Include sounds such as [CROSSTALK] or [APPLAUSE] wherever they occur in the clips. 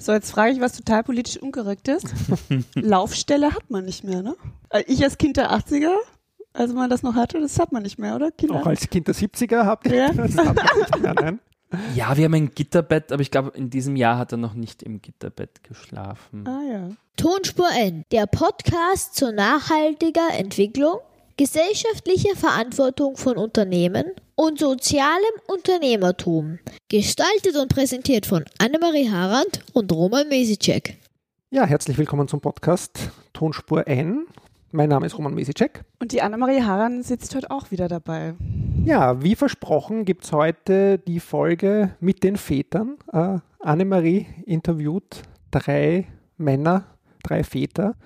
So, jetzt frage ich was total politisch unkorrekt ist. [LAUGHS] Laufstelle hat man nicht mehr, ne? Äh, Ich als Kind der 80er, als man das noch hatte, das hat man nicht mehr, oder? Kinder? Auch als Kind der 70er habt ihr Ja. [LAUGHS] das habt ihr nicht mehr, nein? Ja, wir haben ein Gitterbett, aber ich glaube, in diesem Jahr hat er noch nicht im Gitterbett geschlafen. Ah ja. Tonspur N, der Podcast zur nachhaltiger Entwicklung, gesellschaftlicher Verantwortung von Unternehmen und sozialem Unternehmertum. Gestaltet und präsentiert von Annemarie Harand und Roman Mesicek. Ja, herzlich willkommen zum Podcast Tonspur N. Mein Name ist Roman Mesicek. Und die Annemarie Haran sitzt heute auch wieder dabei. Ja, wie versprochen gibt es heute die Folge mit den Vätern. Äh, Annemarie interviewt drei Männer, drei Väter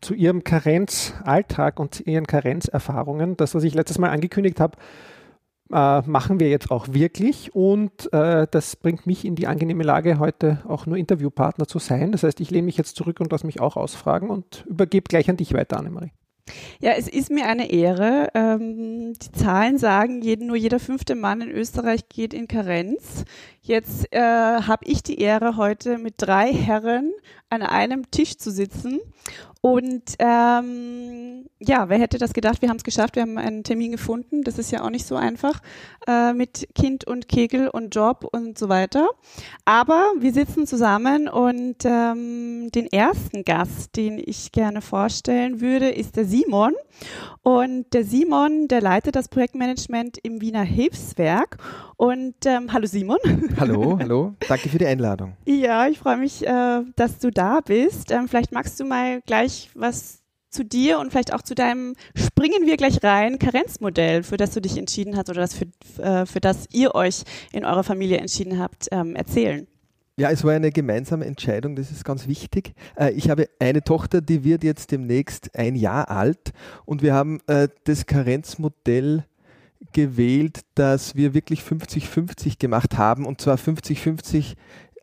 zu ihrem Karenzalltag und zu ihren Karenzerfahrungen. Das, was ich letztes Mal angekündigt habe, äh, machen wir jetzt auch wirklich und äh, das bringt mich in die angenehme Lage, heute auch nur Interviewpartner zu sein. Das heißt, ich lehne mich jetzt zurück und lasse mich auch ausfragen und übergebe gleich an dich weiter, Annemarie. Ja, es ist mir eine Ehre. Ähm, die Zahlen sagen, jeden, nur jeder fünfte Mann in Österreich geht in Karenz. Jetzt äh, habe ich die Ehre, heute mit drei Herren an einem Tisch zu sitzen. Und ähm, ja, wer hätte das gedacht? Wir haben es geschafft, wir haben einen Termin gefunden. Das ist ja auch nicht so einfach äh, mit Kind und Kegel und Job und so weiter. Aber wir sitzen zusammen und ähm, den ersten Gast, den ich gerne vorstellen würde, ist der Simon. Und der Simon, der leitet das Projektmanagement im Wiener Hilfswerk. Und ähm, hallo Simon. [LAUGHS] Hallo, hallo. Danke für die Einladung. Ja, ich freue mich, äh, dass du da bist. Ähm, vielleicht magst du mal gleich was zu dir und vielleicht auch zu deinem Springen wir gleich rein Karenzmodell, für das du dich entschieden hast oder das für, äh, für das ihr euch in eurer Familie entschieden habt, ähm, erzählen. Ja, es war eine gemeinsame Entscheidung, das ist ganz wichtig. Äh, Ich habe eine Tochter, die wird jetzt demnächst ein Jahr alt und wir haben äh, das Karenzmodell gewählt, dass wir wirklich 50-50 gemacht haben und zwar 50-50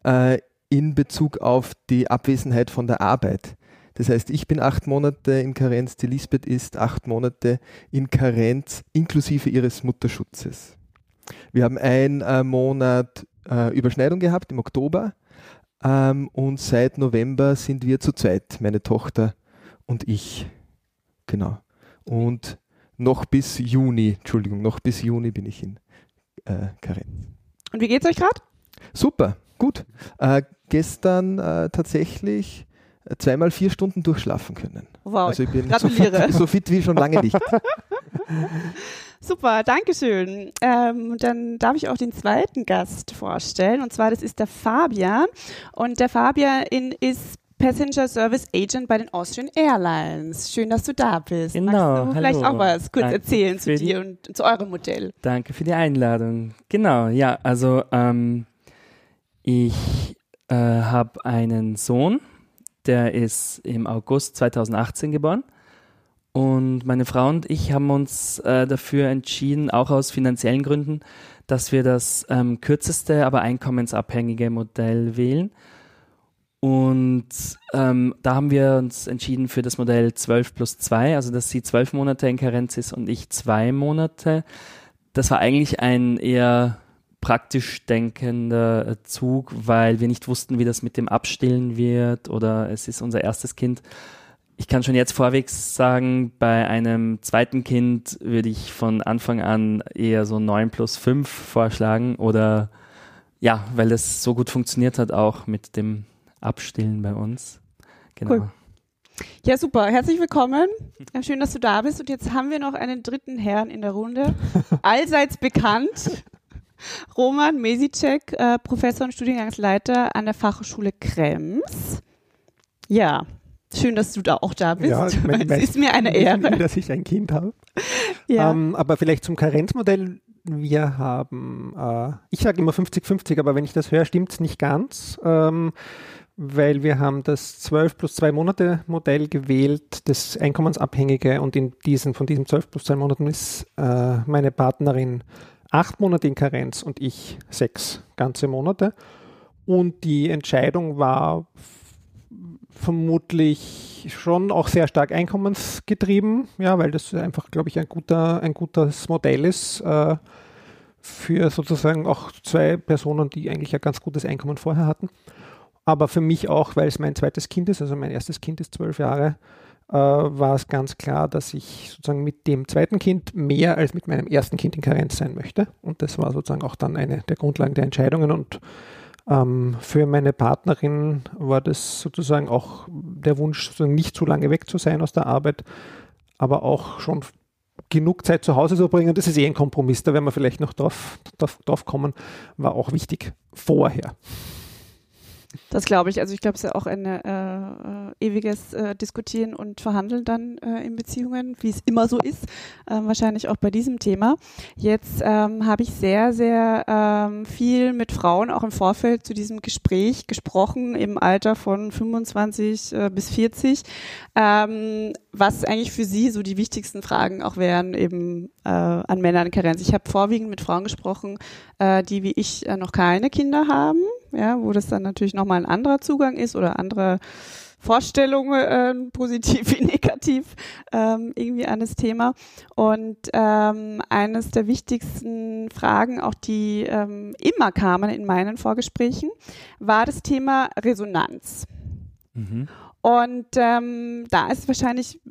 äh, in Bezug auf die Abwesenheit von der Arbeit. Das heißt, ich bin acht Monate in Karenz, die Lisbeth ist acht Monate in Karenz inklusive ihres Mutterschutzes. Wir haben einen äh, Monat äh, Überschneidung gehabt im Oktober ähm, und seit November sind wir zu zweit, meine Tochter und ich. Genau. Und noch bis Juni, Entschuldigung, noch bis Juni bin ich in äh, Karenz. Und wie geht's euch gerade? Super, gut. Äh, gestern äh, tatsächlich äh, zweimal vier Stunden durchschlafen können. Wow, also ich bin so gratuliere. fit, [LAUGHS] so fit wie schon lange nicht. [LAUGHS] Super, Dankeschön. Ähm, dann darf ich auch den zweiten Gast vorstellen. Und zwar, das ist der Fabian. Und der Fabian in, ist Passenger Service Agent bei den Austrian Airlines. Schön, dass du da bist. Genau, Magst du vielleicht hallo. auch was kurz Danke erzählen zu dir und zu eurem Modell? Danke für die Einladung. Genau, ja, also ähm, ich äh, habe einen Sohn, der ist im August 2018 geboren. Und meine Frau und ich haben uns äh, dafür entschieden, auch aus finanziellen Gründen, dass wir das ähm, kürzeste, aber einkommensabhängige Modell wählen. Und ähm, da haben wir uns entschieden für das Modell 12 plus 2, also dass sie zwölf Monate in Karenz ist und ich zwei Monate. Das war eigentlich ein eher praktisch denkender Zug, weil wir nicht wussten, wie das mit dem Abstillen wird oder es ist unser erstes Kind. Ich kann schon jetzt vorwegs sagen, bei einem zweiten Kind würde ich von Anfang an eher so 9 plus 5 vorschlagen oder ja, weil das so gut funktioniert hat auch mit dem Abstillen bei uns. Genau. Cool. Ja, super. Herzlich willkommen. Ja, Schön, dass du da bist. Und jetzt haben wir noch einen dritten Herrn in der Runde. [LAUGHS] Allseits bekannt. Roman Mesicek, äh, Professor und Studiengangsleiter an der Fachhochschule Krems. Ja, schön, dass du da auch da bist. Ja, [LAUGHS] ich mein, es ist mir eine Ehre. wir, dass ich ein Kind habe. Ja. Ähm, aber vielleicht zum Karenzmodell. Wir haben, äh, ich sage immer 50-50, aber wenn ich das höre, stimmt es nicht ganz, ähm, weil wir haben das 12 plus 2 Monate Modell gewählt, das Einkommensabhängige und in diesen, von diesen 12 plus 2 Monaten ist äh, meine Partnerin acht Monate in Karenz und ich sechs ganze Monate. Und die Entscheidung war vermutlich schon auch sehr stark einkommensgetrieben, ja, weil das einfach, glaube ich, ein guter, ein gutes Modell ist äh, für sozusagen auch zwei Personen, die eigentlich ein ganz gutes Einkommen vorher hatten. Aber für mich auch, weil es mein zweites Kind ist, also mein erstes Kind ist zwölf Jahre, äh, war es ganz klar, dass ich sozusagen mit dem zweiten Kind mehr als mit meinem ersten Kind in Karenz sein möchte. Und das war sozusagen auch dann eine der Grundlagen der Entscheidungen. Und ähm, für meine Partnerin war das sozusagen auch der Wunsch, sozusagen nicht zu lange weg zu sein aus der Arbeit, aber auch schon genug Zeit zu Hause zu bringen. Das ist eh ein Kompromiss, da werden wir vielleicht noch drauf, drauf, drauf kommen, war auch wichtig vorher. Das glaube ich. Also ich glaube, es ist ja auch ein äh, äh, ewiges äh, Diskutieren und Verhandeln dann äh, in Beziehungen, wie es immer so ist. Ähm, wahrscheinlich auch bei diesem Thema. Jetzt ähm, habe ich sehr, sehr ähm, viel mit Frauen auch im Vorfeld zu diesem Gespräch gesprochen, im Alter von 25 äh, bis 40. Ähm, was eigentlich für Sie so die wichtigsten Fragen auch wären eben äh, an Männer in Karenz. Ich habe vorwiegend mit Frauen gesprochen, äh, die wie ich äh, noch keine Kinder haben ja, wo das dann natürlich nochmal ein anderer Zugang ist oder andere Vorstellungen, äh, [LAUGHS] positiv wie negativ, ähm, irgendwie an das Thema. Und ähm, eines der wichtigsten Fragen, auch die ähm, immer kamen in meinen Vorgesprächen, war das Thema Resonanz. Mhm. Und ähm, da ist wahrscheinlich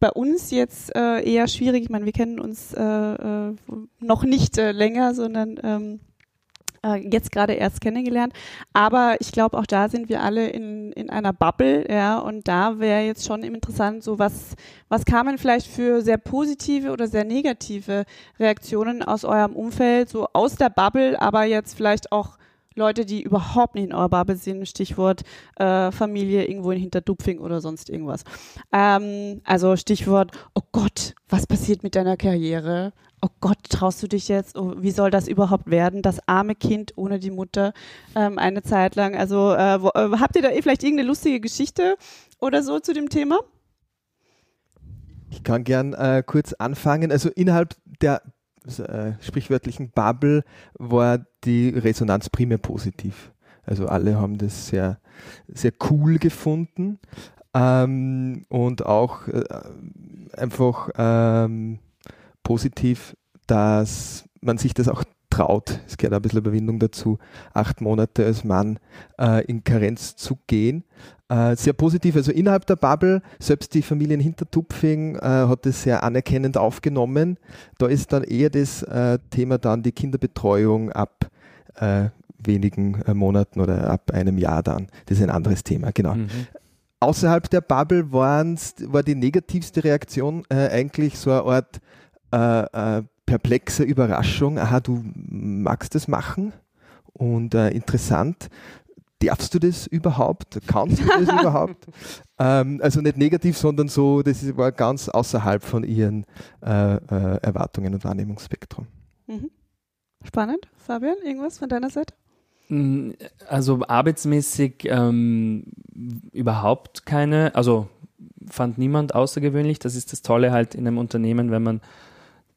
bei uns jetzt äh, eher schwierig. Ich meine, wir kennen uns äh, äh, noch nicht äh, länger, sondern ähm, äh, jetzt gerade erst kennengelernt. Aber ich glaube, auch da sind wir alle in, in einer Bubble, ja, und da wäre jetzt schon interessant, so was, was kamen vielleicht für sehr positive oder sehr negative Reaktionen aus eurem Umfeld, so aus der Bubble, aber jetzt vielleicht auch Leute, die überhaupt nicht in eurer Bubble sind, Stichwort äh, Familie irgendwo in Hinterdupfing oder sonst irgendwas. Ähm, also Stichwort, oh Gott, was passiert mit deiner Karriere? Oh Gott, traust du dich jetzt? Oh, wie soll das überhaupt werden? Das arme Kind ohne die Mutter ähm, eine Zeit lang. Also äh, wo, äh, habt ihr da vielleicht irgendeine lustige Geschichte oder so zu dem Thema? Ich kann gern äh, kurz anfangen. Also innerhalb der äh, sprichwörtlichen Bubble war die Resonanz primär positiv. Also alle haben das sehr, sehr cool gefunden ähm, und auch äh, einfach ähm, positiv, dass man sich das auch traut. Es gehört ein bisschen Überwindung dazu, acht Monate als Mann äh, in Karenz zu gehen. Äh, sehr positiv, also innerhalb der Bubble, selbst die Familie in Hintertupfing äh, hat es sehr anerkennend aufgenommen. Da ist dann eher das äh, Thema dann die Kinderbetreuung ab äh, wenigen äh, Monaten oder ab einem Jahr dann. Das ist ein anderes Thema, genau. Mhm. Außerhalb der Bubble war die negativste Reaktion eigentlich so eine Art perplexe Überraschung. Aha, du magst das machen? Und interessant, darfst du das überhaupt? Kannst du das [LAUGHS] überhaupt? Ähm, also nicht negativ, sondern so, das war ganz außerhalb von ihren äh, äh, Erwartungen und Wahrnehmungsspektrum. Mhm. Spannend. Fabian, irgendwas von deiner Seite? Mm, also arbeitsmäßig ähm, überhaupt keine, also fand niemand außergewöhnlich. Das ist das Tolle halt in einem Unternehmen, wenn man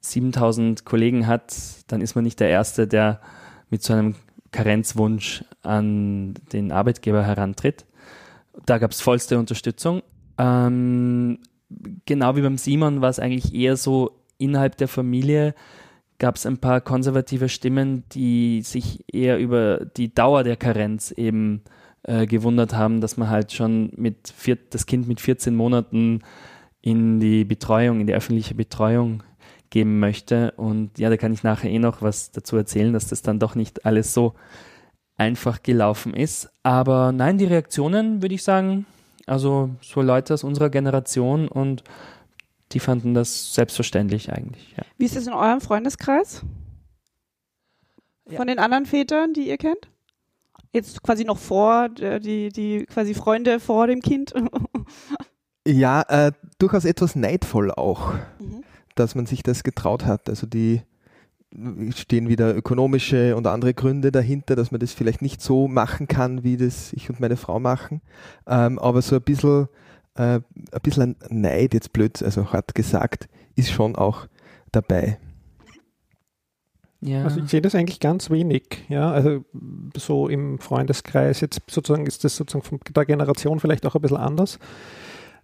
7000 Kollegen hat, dann ist man nicht der Erste, der mit so einem Karenzwunsch an den Arbeitgeber herantritt. Da gab es vollste Unterstützung. Ähm, genau wie beim Simon war es eigentlich eher so, innerhalb der Familie gab es ein paar konservative Stimmen, die sich eher über die Dauer der Karenz eben äh, gewundert haben, dass man halt schon mit vier, das Kind mit 14 Monaten in die Betreuung, in die öffentliche Betreuung geben möchte. Und ja, da kann ich nachher eh noch was dazu erzählen, dass das dann doch nicht alles so einfach gelaufen ist. Aber nein, die Reaktionen würde ich sagen, also so Leute aus unserer Generation und die fanden das selbstverständlich eigentlich. Ja. Wie ist es in eurem Freundeskreis? Von ja. den anderen Vätern, die ihr kennt? Jetzt quasi noch vor, äh, die, die quasi Freunde vor dem Kind? [LAUGHS] ja, äh, durchaus etwas neidvoll auch. Mhm dass man sich das getraut hat. Also die stehen wieder ökonomische und andere Gründe dahinter, dass man das vielleicht nicht so machen kann, wie das ich und meine Frau machen. Ähm, aber so ein bisschen, äh, ein bisschen Neid, jetzt blöd, also hart gesagt, ist schon auch dabei. Ja. Also ich sehe das eigentlich ganz wenig, ja. Also so im Freundeskreis, jetzt sozusagen ist das sozusagen von der Generation vielleicht auch ein bisschen anders.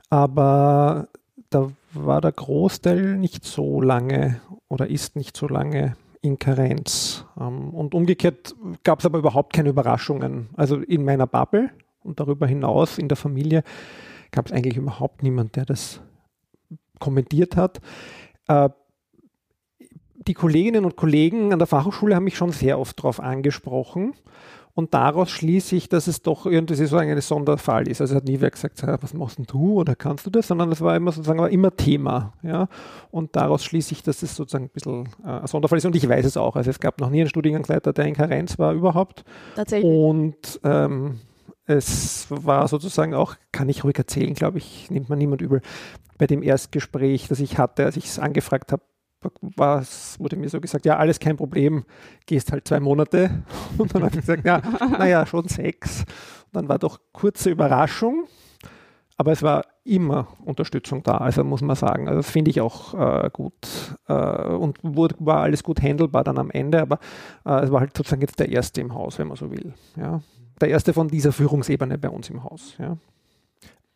Aber da war der Großteil nicht so lange oder ist nicht so lange in Karenz. Ähm, und umgekehrt gab es aber überhaupt keine Überraschungen. Also in meiner Bubble und darüber hinaus in der Familie gab es eigentlich überhaupt niemand, der das kommentiert hat. Äh, die Kolleginnen und Kollegen an der Fachhochschule haben mich schon sehr oft darauf angesprochen. Und daraus schließe ich, dass es doch irgendwie so ein Sonderfall ist. Also hat nie wer gesagt, was machst du oder kannst du das, sondern es war immer sozusagen war immer Thema. Ja? Und daraus schließe ich, dass es sozusagen ein bisschen äh, ein Sonderfall ist. Und ich weiß es auch. Also es gab noch nie einen Studiengangsleiter, der in Karenz war überhaupt. Tatsächlich. Und ähm, es war sozusagen auch, kann ich ruhig erzählen, glaube ich, nimmt man niemand übel. Bei dem Erstgespräch, das ich hatte, als ich es angefragt habe, was wurde mir so gesagt, ja, alles kein Problem, gehst halt zwei Monate. [LAUGHS] Und dann habe ich gesagt, ja, naja, schon sechs. Und dann war doch kurze Überraschung, aber es war immer Unterstützung da, also muss man sagen. Also das finde ich auch äh, gut äh, und wurde, war alles gut handelbar dann am Ende, aber äh, es war halt sozusagen jetzt der erste im Haus, wenn man so will. Ja. Der erste von dieser Führungsebene bei uns im Haus. Ja.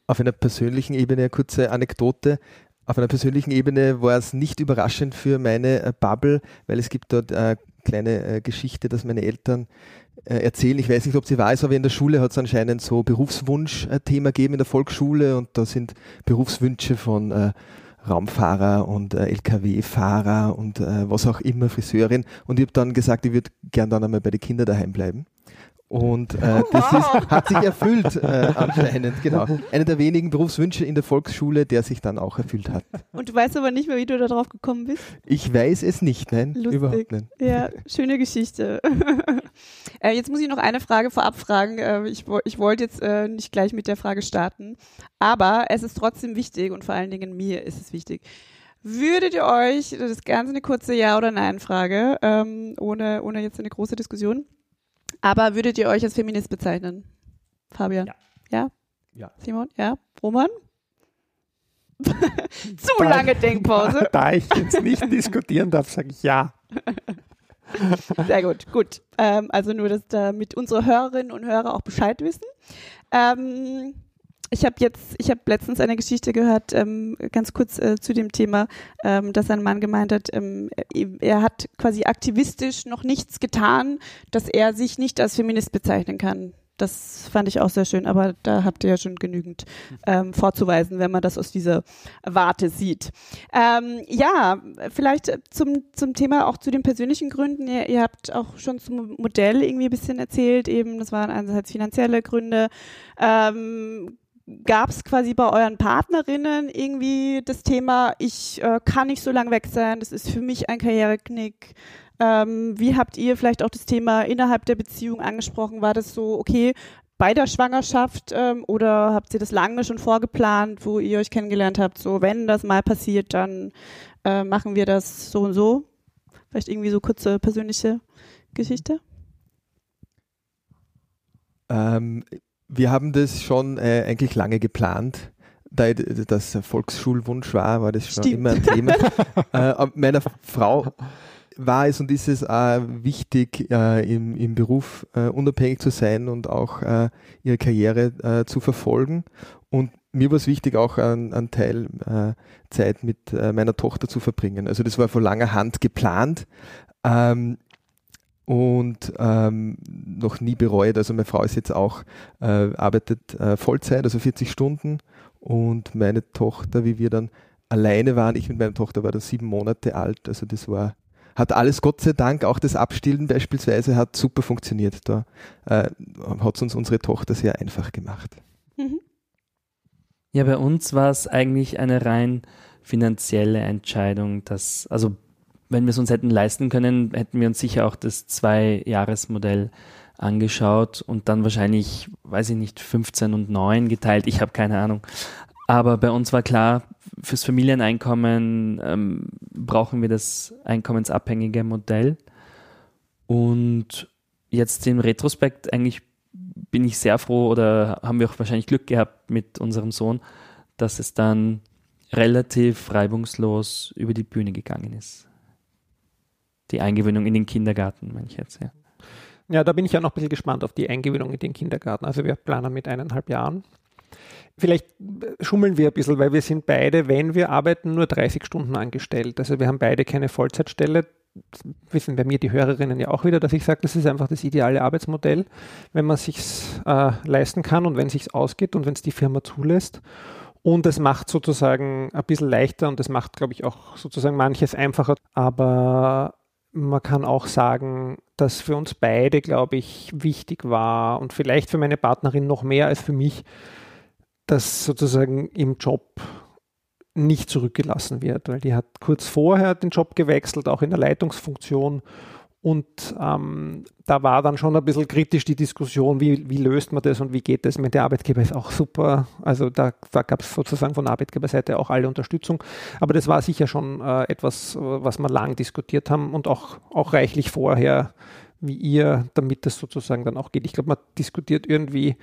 Auf einer persönlichen Ebene eine kurze Anekdote. Auf einer persönlichen Ebene war es nicht überraschend für meine äh, Bubble, weil es gibt dort eine kleine äh, Geschichte, dass meine Eltern äh, erzählen. Ich weiß nicht, ob sie ist, aber in der Schule hat es anscheinend so Berufswunsch-Thema gegeben in der Volksschule und da sind Berufswünsche von äh, Raumfahrer und äh, LKW-Fahrer und äh, was auch immer, Friseurin. Und ich habe dann gesagt, ich würde gern dann einmal bei den Kindern daheim bleiben. Und äh, das ist, hat sich erfüllt äh, anscheinend, genau. Einer der wenigen Berufswünsche in der Volksschule, der sich dann auch erfüllt hat. Und du weißt aber nicht mehr, wie du da drauf gekommen bist? Ich weiß es nicht, nein, Lustig. überhaupt nicht. Ja, schöne Geschichte. [LAUGHS] äh, jetzt muss ich noch eine Frage vorab fragen. Äh, ich, ich wollte jetzt äh, nicht gleich mit der Frage starten, aber es ist trotzdem wichtig und vor allen Dingen mir ist es wichtig. Würdet ihr euch, das ist ganz eine kurze Ja- oder Nein-Frage, ähm, ohne, ohne jetzt eine große Diskussion, aber würdet ihr euch als Feminist bezeichnen? Fabian? Ja. Ja? Ja. Simon? Ja? Roman? [LAUGHS] Zu Da- lange Denkpause. [LAUGHS] Da ich jetzt nicht diskutieren darf, sage ich ja. [LAUGHS] Sehr gut, gut. Ähm, also nur, dass damit unsere Hörerinnen und Hörer auch Bescheid wissen. Ähm, ich habe jetzt, ich habe letztens eine Geschichte gehört, ähm, ganz kurz äh, zu dem Thema, ähm, dass ein Mann gemeint hat, ähm, er, er hat quasi aktivistisch noch nichts getan, dass er sich nicht als Feminist bezeichnen kann. Das fand ich auch sehr schön, aber da habt ihr ja schon genügend ähm, vorzuweisen, wenn man das aus dieser Warte sieht. Ähm, ja, vielleicht zum, zum Thema auch zu den persönlichen Gründen. Ihr, ihr habt auch schon zum Modell irgendwie ein bisschen erzählt, eben, das waren einerseits finanzielle Gründe. Ähm, Gab es quasi bei euren Partnerinnen irgendwie das Thema, ich äh, kann nicht so lange weg sein, das ist für mich ein Karriereknick? Ähm, wie habt ihr vielleicht auch das Thema innerhalb der Beziehung angesprochen? War das so, okay, bei der Schwangerschaft ähm, oder habt ihr das lange schon vorgeplant, wo ihr euch kennengelernt habt? So, wenn das mal passiert, dann äh, machen wir das so und so. Vielleicht irgendwie so kurze persönliche Geschichte. Ähm, wir haben das schon äh, eigentlich lange geplant. Da ich das Volksschulwunsch war, war das schon Stimmt. immer ein Thema. [LAUGHS] äh, meiner Frau war es und ist es äh, wichtig, äh, im, im Beruf äh, unabhängig zu sein und auch äh, ihre Karriere äh, zu verfolgen. Und mir war es wichtig, auch einen, Teil äh, Zeit mit äh, meiner Tochter zu verbringen. Also das war vor langer Hand geplant. Ähm, und ähm, noch nie bereut. Also meine Frau ist jetzt auch, äh, arbeitet äh, Vollzeit, also 40 Stunden und meine Tochter, wie wir dann alleine waren, ich mit meiner Tochter war da sieben Monate alt, also das war, hat alles Gott sei Dank, auch das Abstillen beispielsweise hat super funktioniert. Da äh, hat es uns unsere Tochter sehr einfach gemacht. Mhm. Ja, bei uns war es eigentlich eine rein finanzielle Entscheidung, dass, also wenn wir es uns hätten leisten können, hätten wir uns sicher auch das Zwei-Jahres-Modell angeschaut und dann wahrscheinlich, weiß ich nicht, 15 und 9 geteilt. Ich habe keine Ahnung. Aber bei uns war klar, fürs Familieneinkommen ähm, brauchen wir das einkommensabhängige Modell. Und jetzt im Retrospekt eigentlich bin ich sehr froh oder haben wir auch wahrscheinlich Glück gehabt mit unserem Sohn, dass es dann relativ reibungslos über die Bühne gegangen ist. Die Eingewöhnung in den Kindergarten, meine ich jetzt, ja. Ja, da bin ich ja noch ein bisschen gespannt auf die Eingewöhnung in den Kindergarten. Also wir planen mit eineinhalb Jahren. Vielleicht äh, schummeln wir ein bisschen, weil wir sind beide, wenn wir arbeiten, nur 30 Stunden angestellt. Also wir haben beide keine Vollzeitstelle. wissen bei mir die Hörerinnen ja auch wieder, dass ich sage, das ist einfach das ideale Arbeitsmodell, wenn man sich äh, leisten kann und wenn es sich ausgeht und wenn es die Firma zulässt. Und es macht sozusagen ein bisschen leichter und es macht, glaube ich, auch sozusagen manches einfacher. Aber man kann auch sagen, dass für uns beide, glaube ich, wichtig war und vielleicht für meine Partnerin noch mehr als für mich, dass sozusagen im Job nicht zurückgelassen wird, weil die hat kurz vorher den Job gewechselt, auch in der Leitungsfunktion und ähm, da war dann schon ein bisschen kritisch die Diskussion, wie, wie löst man das und wie geht das mit der Arbeitgeber ist auch super. Also da, da gab es sozusagen von Arbeitgeberseite auch alle Unterstützung. Aber das war sicher schon äh, etwas, was wir lang diskutiert haben und auch, auch reichlich vorher, wie ihr, damit das sozusagen dann auch geht. Ich glaube, man diskutiert irgendwie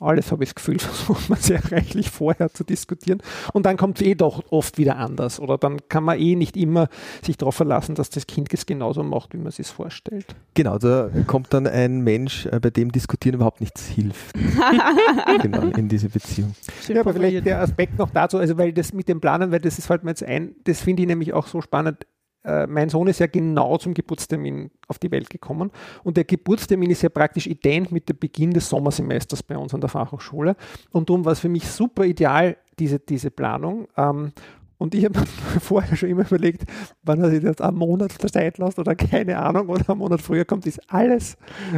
alles habe ich das Gefühl, [LAUGHS] versucht man sehr reichlich vorher zu diskutieren. Und dann kommt es eh doch oft wieder anders. Oder dann kann man eh nicht immer sich darauf verlassen, dass das Kind es genauso macht, wie man es sich vorstellt. Genau, da kommt dann ein Mensch, äh, bei dem Diskutieren überhaupt nichts hilft. [LAUGHS] genau, in diese Beziehung. ja, aber vielleicht der Aspekt noch dazu, also weil das mit dem Planen, weil das ist halt mir jetzt ein, das finde ich nämlich auch so spannend äh, mein Sohn ist ja genau zum Geburtstermin auf die Welt gekommen und der Geburtstermin ist ja praktisch ident mit dem Beginn des Sommersemesters bei uns an der Fachhochschule und darum war es für mich super ideal, diese, diese Planung. Ähm, und ich habe [LAUGHS] vorher schon immer überlegt, wann er sich jetzt einen Monat Zeit lässt oder keine Ahnung, oder einen Monat früher kommt, ist alles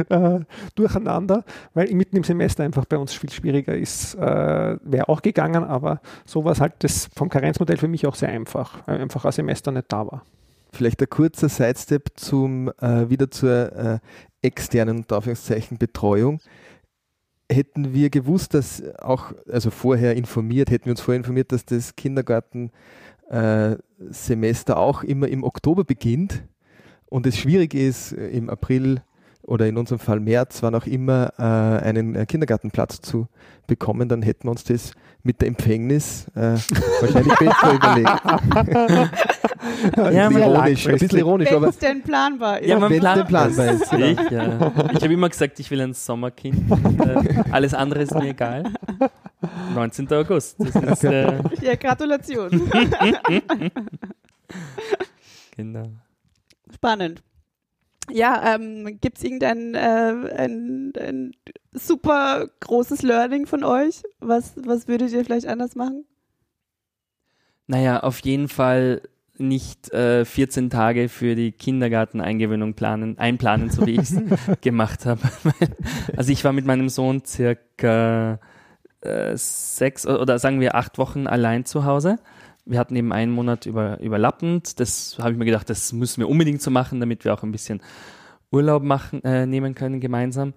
äh, durcheinander, weil mitten im Semester einfach bei uns viel schwieriger ist. Äh, Wäre auch gegangen, aber so war es halt das vom Karenzmodell für mich auch sehr einfach, weil einfach ein Semester nicht da war. Vielleicht ein kurzer Sidestep zum äh, wieder zur äh, externen Anführungszeichen Betreuung. Hätten wir gewusst, dass auch, also vorher informiert, hätten wir uns vorher informiert, dass das Kindergartensemester äh, auch immer im Oktober beginnt und es schwierig ist, äh, im April oder in unserem Fall März, wann auch immer, äh, einen äh, Kindergartenplatz zu bekommen, dann hätten wir uns das mit der Empfängnis äh, [LAUGHS] wahrscheinlich besser überlegt. ja, ein, bisschen ironisch, ein bisschen ironisch, Wenn es denn planbar ist. Ja, wenn plan planbar ist. Genau. Ich, ja. ich habe immer gesagt, ich will ein Sommerkind. äh, alles andere ist mir egal. 19. August. Das ist, äh, Ja, Gratulation. [LAUGHS] genau. Spannend. Ja, ähm, gibt es irgendein äh, ein, ein super großes Learning von euch? Was, was würdet ihr vielleicht anders machen? Naja, auf jeden Fall nicht äh, 14 Tage für die Kindergarteneingewöhnung planen, einplanen, so wie ich es [LAUGHS] gemacht habe. [LAUGHS] also ich war mit meinem Sohn circa äh, sechs oder sagen wir acht Wochen allein zu Hause. Wir hatten eben einen Monat über, überlappend. Das habe ich mir gedacht, das müssen wir unbedingt so machen, damit wir auch ein bisschen Urlaub machen, äh, nehmen können gemeinsam.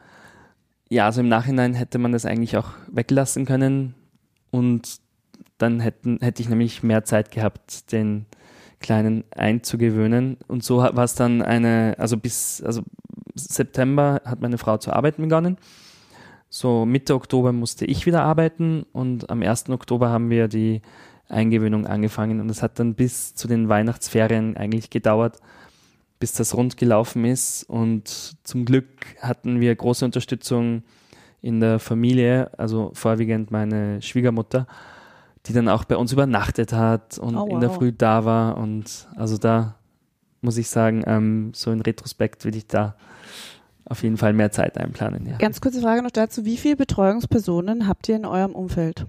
Ja, also im Nachhinein hätte man das eigentlich auch weglassen können und dann hätten, hätte ich nämlich mehr Zeit gehabt, den Kleinen einzugewöhnen. Und so war es dann eine, also bis also September hat meine Frau zu arbeiten begonnen. So Mitte Oktober musste ich wieder arbeiten und am 1. Oktober haben wir die Eingewöhnung angefangen und es hat dann bis zu den Weihnachtsferien eigentlich gedauert, bis das rund gelaufen ist. Und zum Glück hatten wir große Unterstützung in der Familie, also vorwiegend meine Schwiegermutter, die dann auch bei uns übernachtet hat und Oh, in der wow. Früh da war. Und also da muss ich sagen, ähm, so in Retrospekt will ich da auf jeden Fall mehr Zeit einplanen. Ja. Ganz kurze Frage noch dazu. Wie viele Betreuungspersonen habt ihr in eurem Umfeld?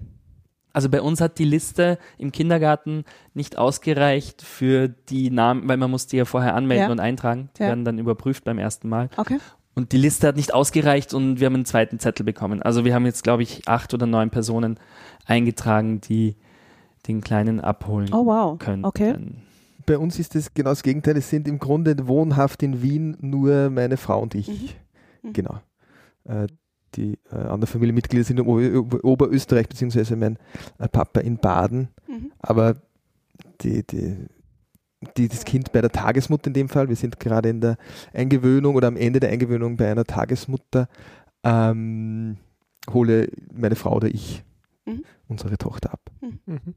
Also bei uns hat die Liste im Kindergarten nicht ausgereicht für die Namen, weil man musste die ja vorher anmelden Ja. und eintragen. Die Ja. werden dann überprüft beim ersten Mal. Okay. Und die Liste hat nicht ausgereicht und wir haben einen zweiten Zettel bekommen. Also wir haben jetzt, glaube ich, acht oder neun Personen eingetragen, die den Kleinen abholen Oh wow. können. Okay. Bei uns ist es genau das Gegenteil. Es sind im Grunde wohnhaft in Wien nur meine Frau und ich. Mhm. Mhm. Genau. Äh, die äh, anderen Familienmitglieder sind in Ober Oberösterreich, beziehungsweise mein äh, Papa in Baden. Mhm. Aber die, die, die, das Kind bei der Tagesmutter in dem Fall, wir sind gerade in der Eingewöhnung oder am Ende der Eingewöhnung bei einer Tagesmutter, ähm, hole meine Frau oder ich Mhm. unsere Tochter ab. Mhm.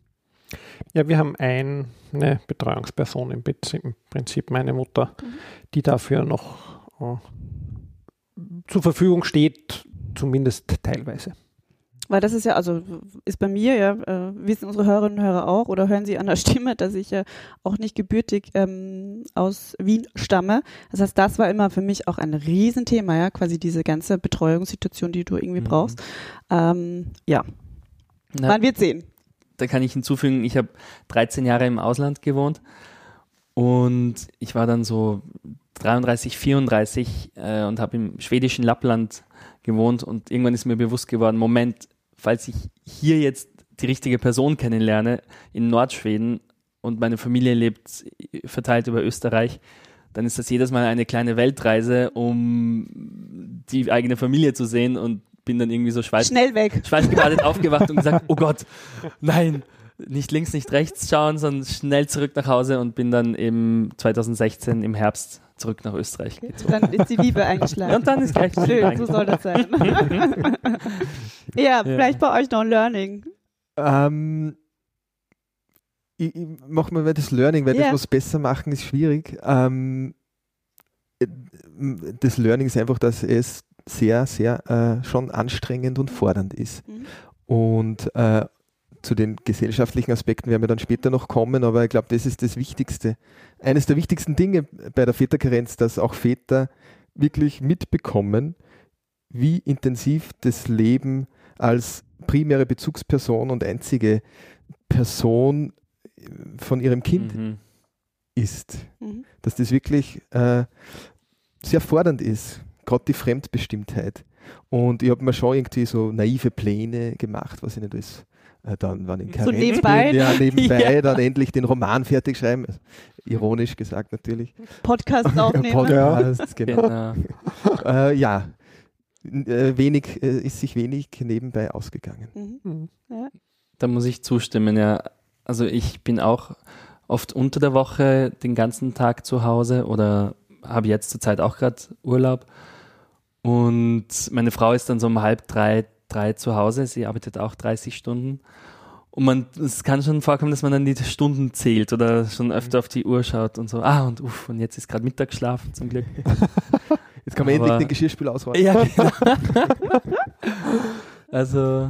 Ja, wir haben ein, eine Betreuungsperson im Prinzip, im Prinzip meine Mutter, Mhm. die dafür noch äh, zur Verfügung steht, zumindest teilweise. weil das ist ja, also ist bei mir, ja, äh, wissen unsere Hörerinnen und Hörer auch oder hören sie an der [LAUGHS] Stimme, dass ich ja auch nicht gebürtig ähm, aus Wien stamme. Das heißt, das war immer für mich auch ein Riesenthema, ja, quasi diese ganze Betreuungssituation, die du irgendwie Mhm. brauchst. Ähm, ja, Na, man wird sehen. da kann ich hinzufügen, ich habe 13 Jahre im Ausland gewohnt und ich war dann so 33, 34 äh, und habe im schwedischen Lappland gewohnt und irgendwann ist mir bewusst geworden, Moment, falls ich hier jetzt die richtige Person kennenlerne in Nordschweden und meine Familie lebt verteilt über Österreich, dann ist das jedes Mal eine kleine Weltreise, um die eigene Familie zu sehen und bin dann irgendwie so schweiß Schnell weg. schweißgebadet [LAUGHS] aufgewacht und gesagt, oh Gott, nein, nicht links, nicht rechts schauen, sondern schnell zurück nach Hause und bin dann im 2016 im Herbst zurück nach Österreich gezogen. Dann ist die Liebe eingeschlagen. Und dann ist gleich die Liebe Schön, so soll das sein. [LAUGHS] ja, vielleicht bei euch noch ein Learning. Ähm, ich, ich mach mal das Learning, weil Ja. das was besser machen ist schwierig. Ähm, äh, das Learning ist einfach, dass es sehr, sehr äh, schon anstrengend und fordernd ist. Mhm. Und äh, zu den gesellschaftlichen Aspekten werden wir dann später noch kommen, aber ich glaube, das ist das Wichtigste. Eines der wichtigsten Dinge bei der Väterkarenz, dass auch Väter wirklich mitbekommen, wie intensiv das Leben als primäre Bezugsperson und einzige Person von ihrem Kind Mhm. ist. Mhm. Dass das wirklich äh, sehr fordernd ist, gerade die Fremdbestimmtheit. Und ich habe mir schon irgendwie so naive Pläne gemacht, was ich nicht alles äh, dann, wann ich So nebenbei? Ja, nebenbei [LAUGHS] Ja. dann endlich den Roman fertig schreiben. Ironisch gesagt natürlich. Podcast [LAUGHS] aufnehmen. Podcast, genau. Genau. [LAUGHS] äh, ja, N- äh, wenig, äh, ist sich wenig nebenbei ausgegangen. Mhm. Mhm. Da muss ich zustimmen, ja. Also ich bin auch oft unter der Woche den ganzen Tag zu Hause oder habe jetzt zurzeit auch gerade Urlaub. Und meine Frau ist dann so um halb drei, drei zu Hause. Sie arbeitet auch 30 Stunden. Und man, es kann schon vorkommen, dass man dann die Stunden zählt oder schon öfter auf die Uhr schaut und so. Ah, und uff, und jetzt ist gerade Mittagsschlaf zum Glück. [LAUGHS] Jetzt kann man Aber- endlich den Geschirrspül ausräumen. Ja, genau. [LAUGHS] also,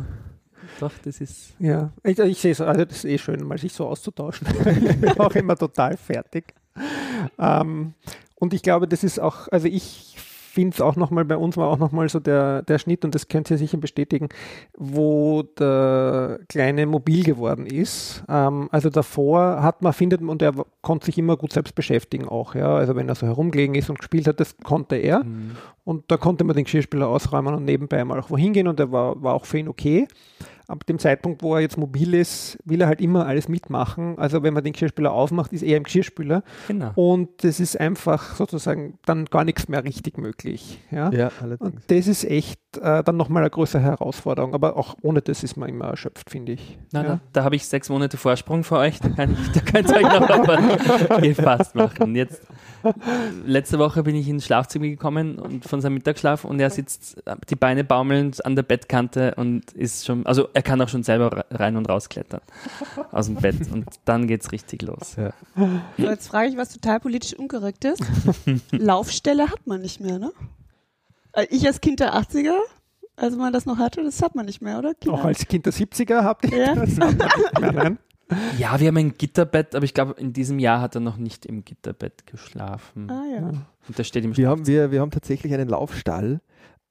doch, das ist. Ja, ich, ich sehe es, also das ist eh schön, mal sich so auszutauschen. ich bin auch immer total fertig. Ähm, und ich glaube, das ist auch, also ich finde es auch nochmal, bei uns war auch nochmal so der, der Schnitt, und das könnt ihr sicher bestätigen, wo der Kleine mobil geworden ist. Ähm, also davor hat man, findet man, und er konnte sich immer gut selbst beschäftigen auch, ja. Also wenn er so herumgelegen ist und gespielt hat, das konnte er. Mhm. Und da konnte man den Geschirrspüler ausräumen und nebenbei mal auch wohin gehen und der war, war auch für ihn okay. Ab dem Zeitpunkt, wo er jetzt mobil ist, will er halt immer alles mitmachen. Also wenn man den Geschirrspüler aufmacht, ist er im Geschirrspüler Genau. und das ist einfach sozusagen dann gar nichts mehr richtig möglich. Ja? Ja, Und allerdings. das ist echt äh, dann nochmal eine größere Herausforderung. Aber auch ohne das ist man immer erschöpft, finde ich. Na, ja. da, da habe ich sechs Monate Vorsprung für euch. [LAUGHS] Da, kann ich, da könnt ihr euch noch gefasst [LAUGHS] machen. Jetzt, letzte Woche bin ich ins Schlafzimmer gekommen und von seinem Mittagsschlaf und er sitzt die Beine baumelnd an der Bettkante und ist schon, also er kann auch schon selber rein und rausklettern aus dem Bett und dann geht's richtig los. Ja. So, jetzt frage ich was total politisch unkorrekt ist. [LAUGHS] Laufstelle hat man nicht mehr, ne? Ich als Kind der 80er, als man das noch hatte, das hat man nicht mehr, oder? Kinder? Auch als Kind der 70er habt ihr Ja. das? Nein, nein. [LAUGHS] Ja, wir haben ein Gitterbett, aber ich glaube, in diesem Jahr hat er noch nicht im Gitterbett geschlafen. Ah ja. Und der steht im Wir haben, wir, wir haben tatsächlich einen Laufstall,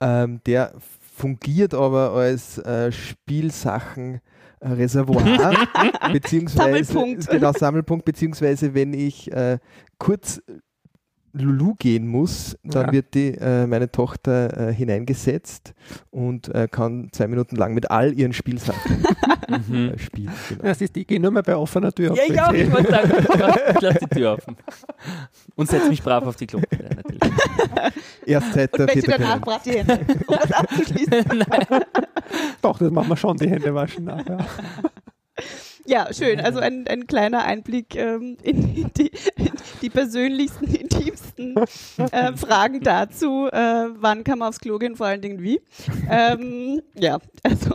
ähm, der fungiert aber als äh, Spielsachen. äh, Reservoir [LAUGHS] beziehungsweise Sammelpunkt. genau Sammelpunkt beziehungsweise wenn ich äh, kurz Lulu gehen muss, dann Ja. wird die äh, meine Tochter äh, hineingesetzt und äh, kann zwei Minuten lang mit all ihren Spielsachen [LAUGHS] Mhm. äh, spielen. Genau. Das ist, ich gehe nur mehr bei offener Tür auf Ja, ich auch. WC. Ich wollte sagen, [LAUGHS] ich lasse die Tür offen. Und setze mich brav auf die natürlich. Erst seit Und der wäsche danach Väterkarenz. brav die Hände, um das [LAUGHS] abzuschließen. Doch, das machen wir schon, die Hände waschen nachher. Ja, schön. Also ein, ein kleiner Einblick ähm, in, die, in die persönlichsten, intimsten äh, Fragen dazu. Äh, wann kann man aufs Klo gehen, vor allen Dingen wie. Ähm, ja, also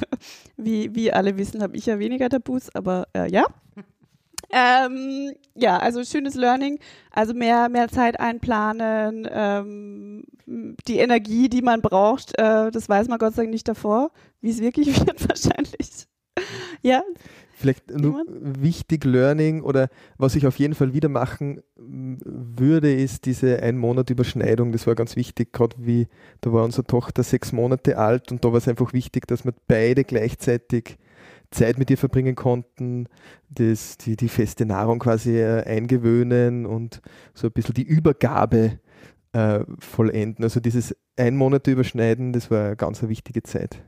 [LAUGHS] wie, wie alle wissen, habe ich ja weniger Tabus, aber äh, ja. Ähm, ja, also schönes Learning. Also mehr, mehr Zeit einplanen, ähm, die Energie, die man braucht, äh, das weiß man Gott sei Dank nicht davor, wie es wirklich [LAUGHS] wird wahrscheinlich. Ja. Vielleicht nur wichtig Learning oder was ich auf jeden Fall wieder machen würde, ist diese ein Monat Überschneidung. Das war ganz wichtig, gerade wie da war unsere Tochter sechs Monate alt und da war es einfach wichtig, dass wir beide gleichzeitig Zeit mit ihr verbringen konnten, das, die, die feste Nahrung quasi äh, eingewöhnen und so ein bisschen die Übergabe äh, vollenden. Also dieses ein Monat überschneiden, das war eine ganz wichtige Zeit.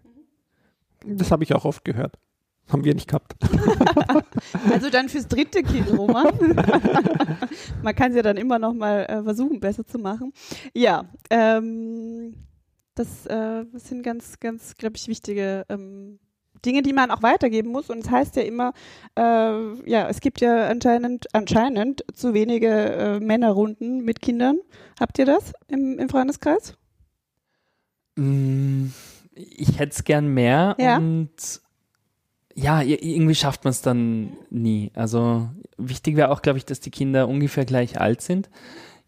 Das habe ich auch oft gehört. Haben wir nicht gehabt. [LAUGHS] also dann fürs dritte Kind, Roman. [LAUGHS] Man kann es ja dann immer noch mal äh, versuchen, besser zu machen. Ja, ähm, das, äh, das sind ganz, ganz, glaube ich, wichtige ähm, Dinge, die man auch weitergeben muss. Und es heißt ja immer, äh, ja, es gibt ja anscheinend, anscheinend zu wenige äh, Männerrunden mit Kindern. Habt ihr das im, im Freundeskreis? Mm, ich hätte es gern mehr ja. und ja, irgendwie schafft man es dann nie. Also wichtig wäre auch, glaube ich, dass die Kinder ungefähr gleich alt sind.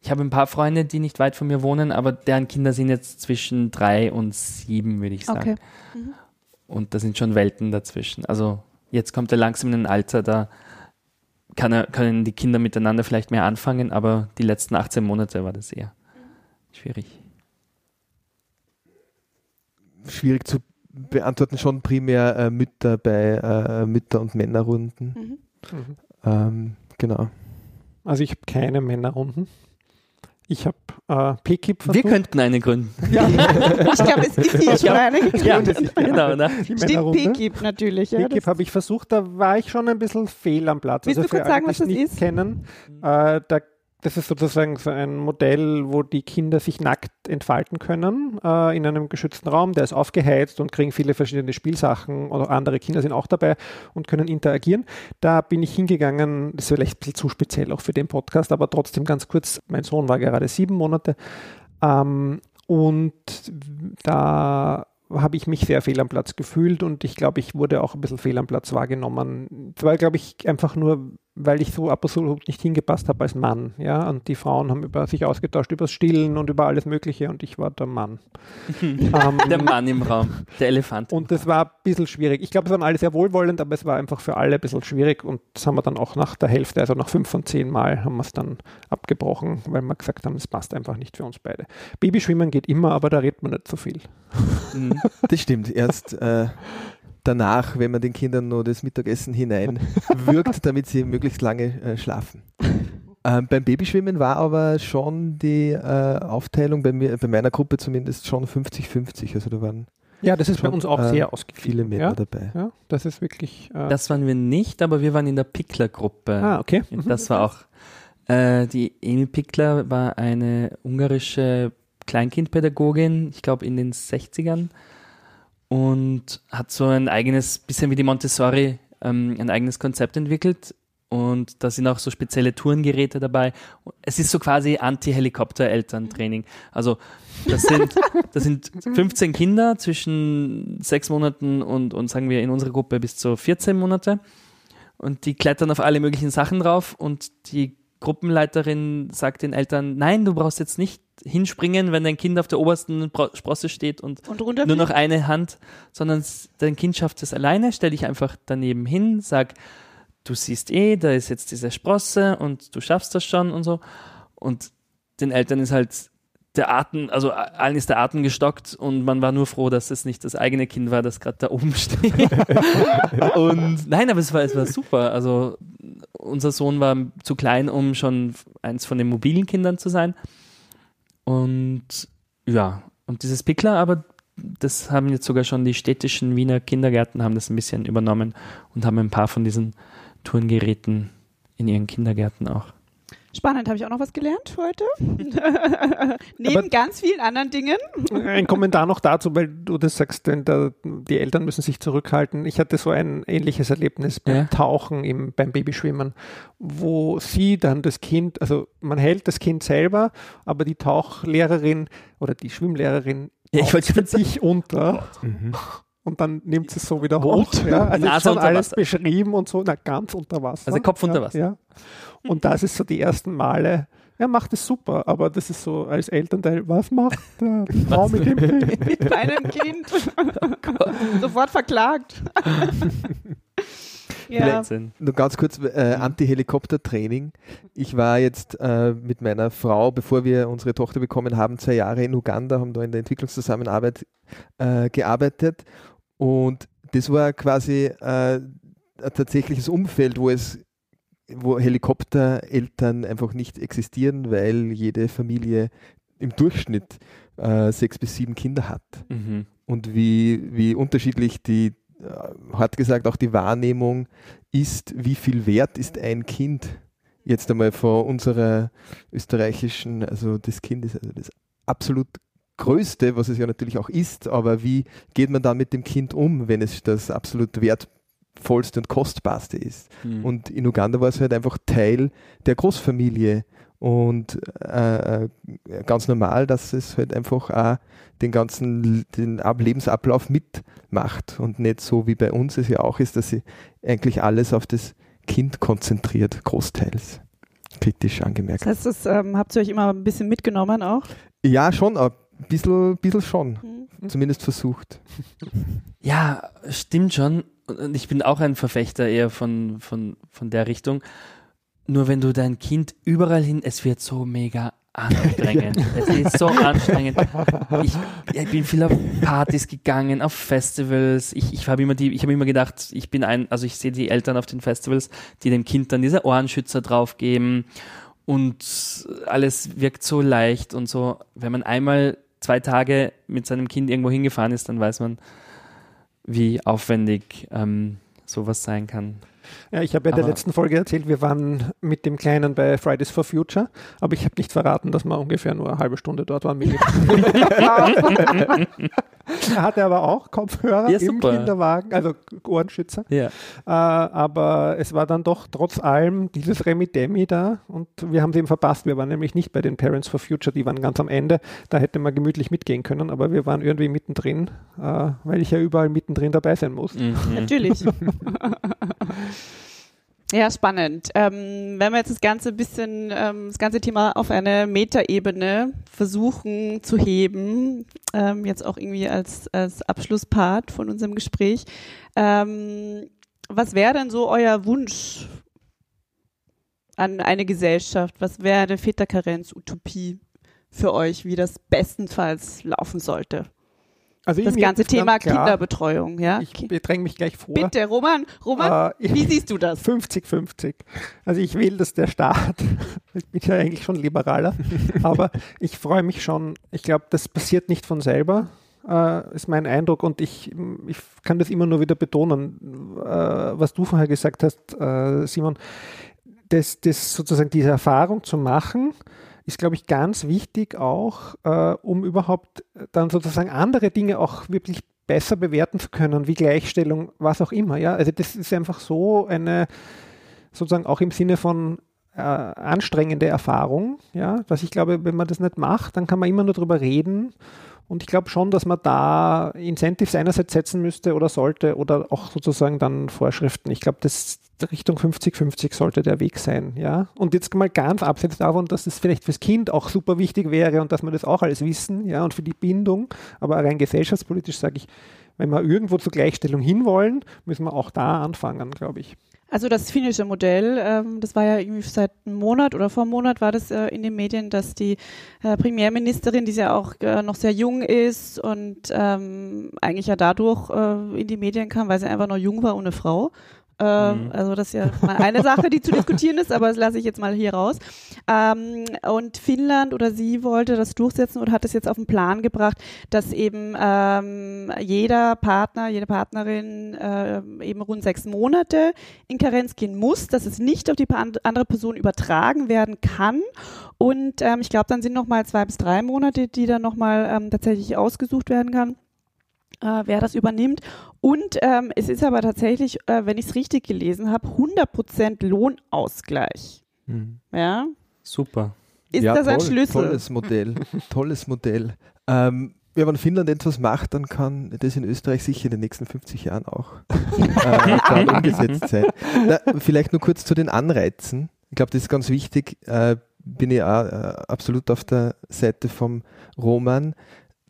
Ich habe ein paar Freunde, die nicht weit von mir wohnen, aber deren Kinder sind jetzt zwischen drei und sieben, würde ich sagen. Okay. Mhm. Und da sind schon Welten dazwischen. Also jetzt kommt er langsam in ein Alter, da kann er, können die Kinder miteinander vielleicht mehr anfangen, aber die letzten 18 Monate war das eher schwierig. Schwierig zu beantworten, schon primär äh, Mütter bei äh, Mütter- und Männerrunden. Mhm. Mhm. Ähm, genau. Also ich habe keine Männerrunden. Ich habe äh, PKIP versucht. Wir könnten eine gründen. Ja. [LAUGHS] ich glaube, es ist hier schon eine gegründet. Ja, genau. Ne? Stimmt, PKIP natürlich. Ja, PKIP habe ich versucht, da war ich schon ein bisschen fehl am Platz. Willst also du kurz sagen, was das nicht ist? kennen, äh, da das ist sozusagen so ein Modell, wo die Kinder sich nackt entfalten können äh, in einem geschützten Raum. Der ist aufgeheizt und kriegen viele verschiedene Spielsachen oder andere Kinder sind auch dabei und können interagieren. Da bin ich hingegangen, das ist vielleicht ein bisschen zu speziell auch für den Podcast, aber trotzdem ganz kurz. Mein Sohn war gerade sieben Monate ähm, und da habe ich mich sehr fehl am Platz gefühlt und ich glaube, ich wurde auch ein bisschen fehl am Platz wahrgenommen. War, glaube ich, einfach nur weil ich so absolut nicht hingepasst habe als Mann. Ja? Und die Frauen haben über sich ausgetauscht über das Stillen und über alles Mögliche und ich war der Mann. [LAUGHS] ähm, der Mann im Raum, der Elefant. Und das war ein bisschen schwierig. Ich glaube, es waren alle sehr wohlwollend, aber es war einfach für alle ein bisschen schwierig und das haben wir dann auch nach der Hälfte, also nach fünf von zehn Mal, haben wir es dann abgebrochen, weil wir gesagt haben, es passt einfach nicht für uns beide. Babyschwimmen geht immer, aber da redet man nicht so viel. Mhm. Das stimmt. Erst äh, danach, wenn man den Kindern nur das Mittagessen hineinwirkt, [LAUGHS] damit sie möglichst lange äh, schlafen. Ähm, beim Babyschwimmen war aber schon die äh, Aufteilung bei, mir, bei meiner Gruppe zumindest schon 50-50. Also da waren ja, das ist bei uns auch äh, sehr ausgeglichen. Viele Männer ja? dabei. Ja, das ist wirklich. Äh das waren wir nicht, aber wir waren in der Pickler-Gruppe. Ah, okay. Mhm. Das war auch. Äh, die Emil Pickler war eine ungarische Kleinkindpädagogin, ich glaube in den 60ern und hat so ein eigenes, bisschen wie die Montessori, ähm, ein eigenes Konzept entwickelt. Und da sind auch so spezielle Tourengeräte dabei. Es ist so quasi Anti-Helikopter-Elterntraining. Also das sind, [LAUGHS] das sind 15 Kinder zwischen sechs Monaten und, und sagen wir in unserer Gruppe bis zu 14 Monate. Und die klettern auf alle möglichen Sachen drauf und die Gruppenleiterin sagt den Eltern, nein, du brauchst jetzt nicht hinspringen, wenn dein Kind auf der obersten Sprosse steht und, und nur noch eine Hand, sondern dein Kind schafft es alleine, stell dich einfach daneben hin, sag, du siehst eh, da ist jetzt diese Sprosse und du schaffst das schon und so. Und den Eltern ist halt der Atem, also allen ist der Atem gestockt und man war nur froh, dass es nicht das eigene Kind war, das gerade da oben [LAUGHS] steht. [LAUGHS] und nein, aber es war, es war super. Also unser Sohn war zu klein, um schon eins von den mobilen Kindern zu sein. Und ja, und dieses Pickler, aber das haben jetzt sogar schon die städtischen Wiener Kindergärten haben das ein bisschen übernommen und haben ein paar von diesen Turngeräten in ihren Kindergärten auch. Spannend, habe ich auch noch was gelernt heute. [LAUGHS] Neben Aber ganz vielen anderen Dingen. Ein Kommentar noch dazu, weil du das sagst, denn da, die Eltern müssen sich zurückhalten. Ich hatte so ein ähnliches Erlebnis beim ja. Tauchen, im, beim Babyschwimmen, wo sie dann das Kind, also man hält das Kind selber, aber die Tauchlehrerin oder die Schwimmlehrerin ja, ich wollte sich unter. Mhm und dann nimmt sie es so wieder hoch. Ja, also Nase ist schon alles Wasser. beschrieben und so, na ganz unter Wasser. Also Kopf unter ja, Wasser. Ja. Und das ist so die ersten Male. Er macht es super, aber das ist so als Elternteil, was macht der Frau mit dem Kind? [LAUGHS] Mit meinem Kind. [LAUGHS] Sofort verklagt. [LAUGHS] ja. Nur ganz kurz, äh, Anti-Helikopter-Training. Ich war jetzt äh, mit meiner Frau, bevor wir unsere Tochter bekommen haben, zwei Jahre in Uganda, haben da in der Entwicklungszusammenarbeit äh, gearbeitet. Und das war quasi äh, ein tatsächliches Umfeld, wo es wo Helikoptereltern einfach nicht existieren, weil jede Familie im Durchschnitt äh, sechs bis sieben Kinder hat Mhm. und wie, wie unterschiedlich die, äh, hat gesagt, auch die Wahrnehmung ist, wie viel wert ist ein Kind jetzt einmal vor unserer österreichischen, also das Kind ist also das absolut Größte, was es ja natürlich auch ist, aber wie geht man dann mit dem Kind um, wenn es das absolut wertvollste und kostbarste ist? Mhm. Und in Uganda war es halt einfach Teil der Großfamilie und äh, äh, ganz normal, dass es halt einfach auch den ganzen den Ab- Lebensablauf mitmacht und nicht so wie bei uns es ja auch ist, dass sie eigentlich alles auf das Kind konzentriert, großteils. Kritisch angemerkt. Das heißt, das ähm, habt ihr euch immer ein bisschen mitgenommen auch? Ja, schon, aber ein bisschen, bisschen schon. Mhm. Zumindest versucht. Ja, stimmt schon. Und ich bin auch ein Verfechter eher von, von, von der Richtung. Nur wenn du dein Kind überall hin, es wird so mega anstrengend. [LAUGHS] es ist so anstrengend. Ich, ich bin viel auf Partys gegangen, auf Festivals. Ich, ich habe immer die, ich habe immer gedacht, ich bin ein, also ich sehe die Eltern auf den Festivals, die dem Kind dann diese Ohrenschützer draufgeben und alles wirkt so leicht und so. Wenn man einmal zwei Tage mit seinem Kind irgendwo hingefahren ist, dann weiß man, wie aufwendig ähm, sowas sein kann. Ja, ich habe ja in der letzten Folge erzählt, wir waren mit dem Kleinen bei Fridays for Future, aber ich habe nicht verraten, dass wir ungefähr nur eine halbe Stunde dort waren. [LAUGHS] er [LAUGHS] hatte aber auch Kopfhörer Ja, im. Kinderwagen, also Ohrenschützer. Ja. Äh, aber es war dann doch trotz allem dieses Remi-Demi da und wir haben sie eben verpasst. Wir waren nämlich nicht bei den Parents for Future, die waren ganz am Ende. Da hätte man gemütlich mitgehen können, aber wir waren irgendwie mittendrin, äh, weil ich ja überall mittendrin dabei sein muss. Mhm. Natürlich. [LAUGHS] Ja, spannend. Ähm, wenn wir jetzt das ganze bisschen, ähm, das ganze Thema auf eine Metaebene versuchen zu heben, ähm, jetzt auch irgendwie als, als Abschlusspart von unserem Gespräch, ähm, was wäre denn so euer Wunsch an eine Gesellschaft? Was wäre eine Väterkarenz-Utopie für euch, wie das bestenfalls laufen sollte? Also Das ganze ganz Thema klar, Kinderbetreuung, ja? Ich bedränge mich gleich vor. Bitte, Roman, Roman, Äh, wie siehst du das? 50-50. Also ich will, dass der Staat, [LAUGHS] ich bin ja eigentlich schon liberaler, [LAUGHS] aber ich freue mich schon, ich glaube, das passiert nicht von selber, äh, ist mein Eindruck und ich, ich kann das immer nur wieder betonen, äh, was du vorher gesagt hast, äh, Simon, das, das sozusagen diese Erfahrung zu machen, ist, glaube ich, ganz wichtig auch, äh, um überhaupt dann sozusagen andere Dinge auch wirklich besser bewerten zu können, wie Gleichstellung, was auch immer. Ja, also das ist einfach so eine sozusagen auch im Sinne von äh, anstrengende Erfahrung, ja, dass ich glaube, wenn man das nicht macht, dann kann man immer nur drüber reden. Und ich glaube schon, dass man da Incentives einerseits setzen müsste oder sollte oder auch sozusagen dann Vorschriften. Ich glaube, das Richtung 50-50 sollte der Weg sein, ja. Und jetzt mal ganz abseits davon, dass es vielleicht fürs Kind auch super wichtig wäre und dass wir das auch alles wissen, ja, und für die Bindung, aber rein gesellschaftspolitisch sage ich, wenn wir irgendwo zur Gleichstellung hinwollen, müssen wir auch da anfangen, glaube ich. Also das finnische Modell, ähm, das war ja irgendwie seit einem Monat oder vor einem Monat war das äh, in den Medien, dass die äh, Premierministerin, die ja auch äh, noch sehr jung ist und ähm, eigentlich ja dadurch äh, in die Medien kam, weil sie einfach noch jung war ohne Frau. Ähm, Mhm. Also das ist ja mal eine Sache, die zu [LAUGHS] diskutieren ist, aber das lasse ich jetzt mal hier raus. Ähm, und Finnland oder sie wollte das durchsetzen oder hat es jetzt auf den Plan gebracht, dass eben ähm, jeder Partner, jede Partnerin äh, eben rund sechs Monate in Karenz gehen muss, dass es nicht auf die andere Person übertragen werden kann. Und ähm, ich glaube, dann sind noch mal zwei bis drei Monate, die dann noch mal ähm, tatsächlich ausgesucht werden kann äh, wer das übernimmt. Und ähm, es ist aber tatsächlich, äh, wenn ich es richtig gelesen habe, 100% Lohnausgleich. Ja? Super. Ist Ja, das ein toll, Schlüssel? Tolles Modell. tolles Modell. Ähm, Ja, wenn Finnland etwas macht, dann kann das in Österreich sicher in den nächsten 50 Jahren auch äh, [LAUGHS] umgesetzt sein. Na, vielleicht nur kurz zu den Anreizen. Ich glaube, das ist ganz wichtig. Äh, bin ich auch äh, absolut auf der Seite vom Roman,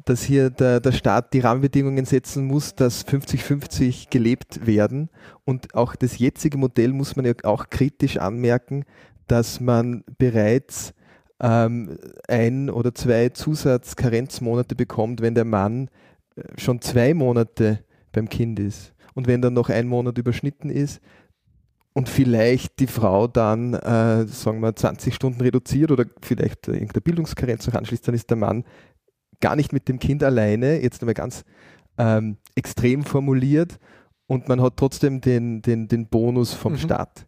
dass hier der, der Staat die Rahmenbedingungen setzen muss, dass 50-50 gelebt werden. Und auch das jetzige Modell muss man ja auch kritisch anmerken, dass man bereits ähm, ein oder zwei Zusatzkarenzmonate bekommt, wenn der Mann äh, schon zwei Monate beim Kind ist. Und wenn dann noch ein Monat überschnitten ist, und vielleicht die Frau dann, äh, sagen wir, 20 Stunden reduziert oder vielleicht irgendeine Bildungskarenz noch anschließt, dann ist der Mann gar nicht mit dem Kind alleine, jetzt einmal ganz ähm, extrem formuliert, und man hat trotzdem den, den, den Bonus vom mhm. Staat.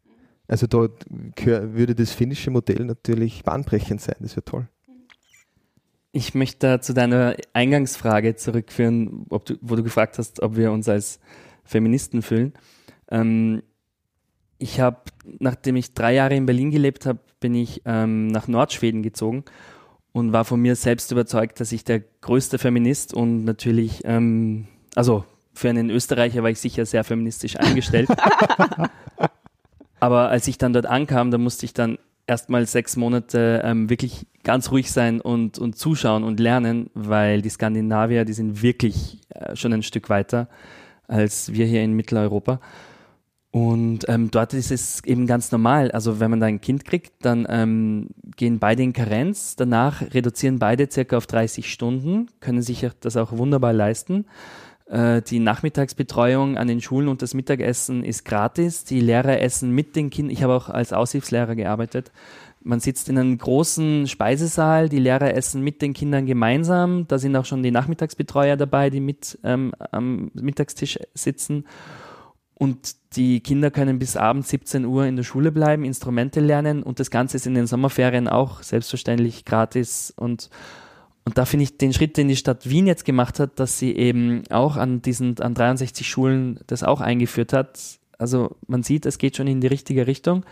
Also da würde das finnische Modell natürlich bahnbrechend sein, das wäre toll. Ich möchte zu deiner Eingangsfrage zurückführen, du, wo du gefragt hast, ob wir uns als Feministen fühlen. Ähm, ich habe, nachdem ich drei Jahre in Berlin gelebt habe, bin ich ähm, nach Nordschweden gezogen und war von mir selbst überzeugt, dass ich der größte Feminist und natürlich, ähm, also für einen Österreicher war ich sicher sehr feministisch [LAUGHS] eingestellt. Aber als ich dann dort ankam, da musste ich dann erstmal sechs Monate ähm, wirklich ganz ruhig sein und, und zuschauen und lernen, weil die Skandinavier, die sind wirklich äh, schon ein Stück weiter als wir hier in Mitteleuropa. Und ähm, dort ist es eben ganz normal. Also wenn man da ein Kind kriegt, dann ähm, gehen beide in Karenz. Danach reduzieren beide circa auf 30 Stunden, können sich das auch wunderbar leisten. Äh, die Nachmittagsbetreuung an den Schulen und das Mittagessen ist gratis. Die Lehrer essen mit den Kindern. Ich habe auch als Aushilfslehrer gearbeitet. Man sitzt in einem großen Speisesaal, die Lehrer essen mit den Kindern gemeinsam. Da sind auch schon die Nachmittagsbetreuer dabei, die mit ähm, am Mittagstisch sitzen. Und die Kinder können bis abends 17 Uhr in der Schule bleiben, Instrumente lernen und das Ganze ist in den Sommerferien auch selbstverständlich gratis. Und, und da finde ich den Schritt, den die Stadt Wien jetzt gemacht hat, dass sie eben auch an diesen, an 63 Schulen das auch eingeführt hat. Also man sieht, es geht schon in die richtige Richtung.